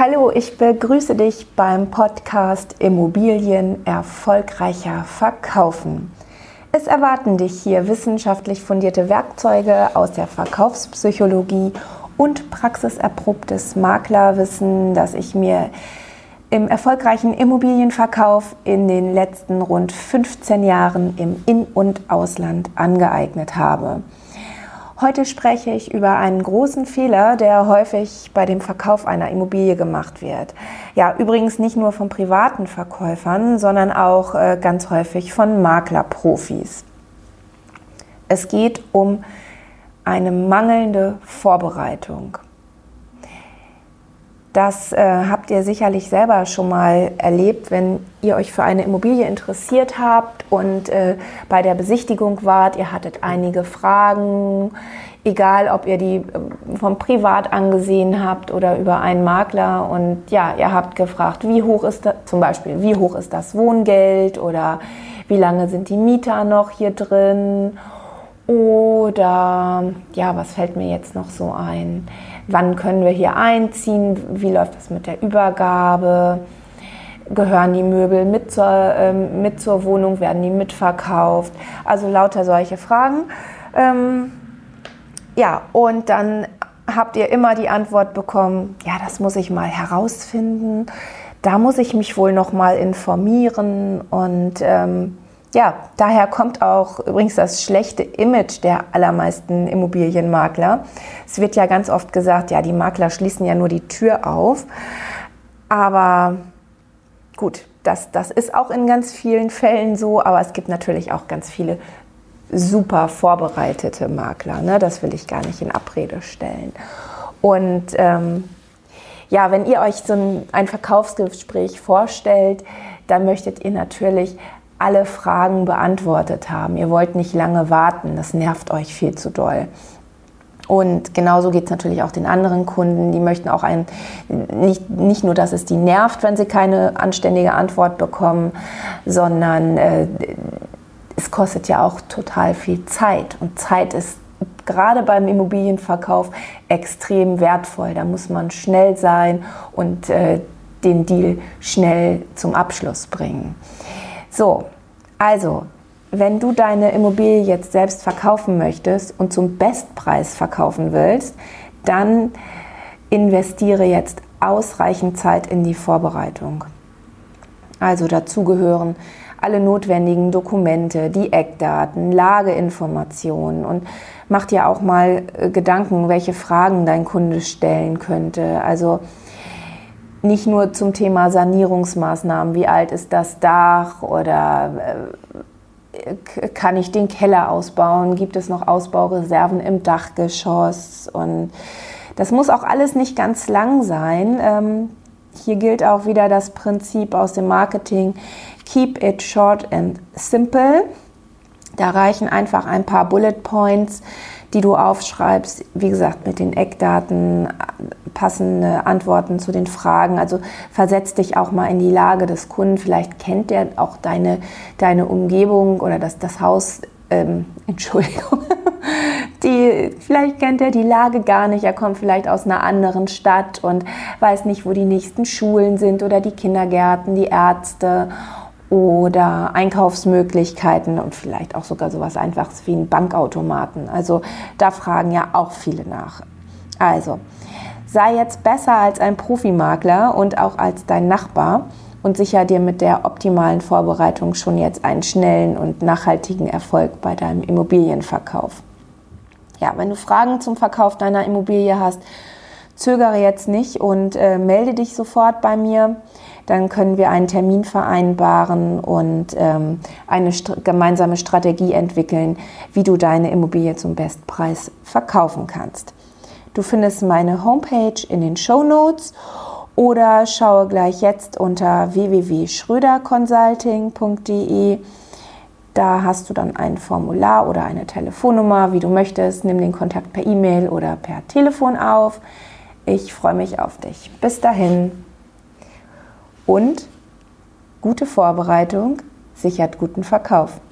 Hallo, ich begrüße dich beim Podcast Immobilien erfolgreicher verkaufen. Es erwarten dich hier wissenschaftlich fundierte Werkzeuge aus der Verkaufspsychologie und praxiserprobtes Maklerwissen, das ich mir im erfolgreichen Immobilienverkauf in den letzten rund 15 Jahren im In- und Ausland angeeignet habe. Heute spreche ich über einen großen Fehler, der häufig bei dem Verkauf einer Immobilie gemacht wird. Ja, übrigens nicht nur von privaten Verkäufern, sondern auch äh, ganz häufig von Maklerprofis. Es geht um eine mangelnde Vorbereitung. Das äh, habt ihr sicherlich selber schon mal erlebt, wenn ihr euch für eine Immobilie interessiert habt und äh, bei der Besichtigung wart. Ihr hattet einige Fragen, egal ob ihr die äh, vom Privat angesehen habt oder über einen Makler. Und ja, ihr habt gefragt, wie hoch ist das, zum Beispiel, wie hoch ist das Wohngeld oder wie lange sind die Mieter noch hier drin? Oder ja, was fällt mir jetzt noch so ein? Wann können wir hier einziehen? Wie läuft das mit der Übergabe? Gehören die Möbel mit zur, ähm, mit zur Wohnung? Werden die mitverkauft? Also lauter solche Fragen. Ähm, ja, und dann habt ihr immer die Antwort bekommen, ja, das muss ich mal herausfinden. Da muss ich mich wohl noch mal informieren und ähm, ja, daher kommt auch übrigens das schlechte Image der allermeisten Immobilienmakler. Es wird ja ganz oft gesagt, ja, die Makler schließen ja nur die Tür auf. Aber gut, das, das ist auch in ganz vielen Fällen so, aber es gibt natürlich auch ganz viele super vorbereitete Makler. Ne? Das will ich gar nicht in Abrede stellen. Und ähm, ja, wenn ihr euch so ein, ein Verkaufsgespräch vorstellt, dann möchtet ihr natürlich alle Fragen beantwortet haben. Ihr wollt nicht lange warten, das nervt euch viel zu doll. Und genauso geht es natürlich auch den anderen Kunden. Die möchten auch ein, nicht, nicht nur, dass es die nervt, wenn sie keine anständige Antwort bekommen, sondern äh, es kostet ja auch total viel Zeit. Und Zeit ist gerade beim Immobilienverkauf extrem wertvoll. Da muss man schnell sein und äh, den Deal schnell zum Abschluss bringen. So, also, wenn du deine Immobilie jetzt selbst verkaufen möchtest und zum Bestpreis verkaufen willst, dann investiere jetzt ausreichend Zeit in die Vorbereitung. Also dazu gehören alle notwendigen Dokumente, die Eckdaten, Lageinformationen und mach dir auch mal äh, Gedanken, welche Fragen dein Kunde stellen könnte. Also nicht nur zum Thema Sanierungsmaßnahmen, wie alt ist das Dach oder äh, kann ich den Keller ausbauen, gibt es noch Ausbaureserven im Dachgeschoss und das muss auch alles nicht ganz lang sein. Ähm, hier gilt auch wieder das Prinzip aus dem Marketing, keep it short and simple. Da reichen einfach ein paar Bullet Points, die du aufschreibst, wie gesagt, mit den Eckdaten, passende Antworten zu den Fragen. Also versetz dich auch mal in die Lage des Kunden. Vielleicht kennt der auch deine, deine Umgebung oder das, das Haus, ähm, Entschuldigung, die, vielleicht kennt er die Lage gar nicht. Er kommt vielleicht aus einer anderen Stadt und weiß nicht, wo die nächsten Schulen sind oder die Kindergärten, die Ärzte oder Einkaufsmöglichkeiten und vielleicht auch sogar sowas Einfaches wie ein Bankautomaten. Also da fragen ja auch viele nach. Also sei jetzt besser als ein Profimakler und auch als dein Nachbar und sicher dir mit der optimalen Vorbereitung schon jetzt einen schnellen und nachhaltigen Erfolg bei deinem Immobilienverkauf. Ja, wenn du Fragen zum Verkauf deiner Immobilie hast, zögere jetzt nicht und äh, melde dich sofort bei mir dann können wir einen Termin vereinbaren und ähm, eine st gemeinsame Strategie entwickeln, wie du deine Immobilie zum Bestpreis verkaufen kannst. Du findest meine Homepage in den Show Notes oder schaue gleich jetzt unter www.schröderconsulting.de. Da hast du dann ein Formular oder eine Telefonnummer, wie du möchtest. Nimm den Kontakt per E-Mail oder per Telefon auf. Ich freue mich auf dich. Bis dahin. Und gute Vorbereitung sichert guten Verkauf.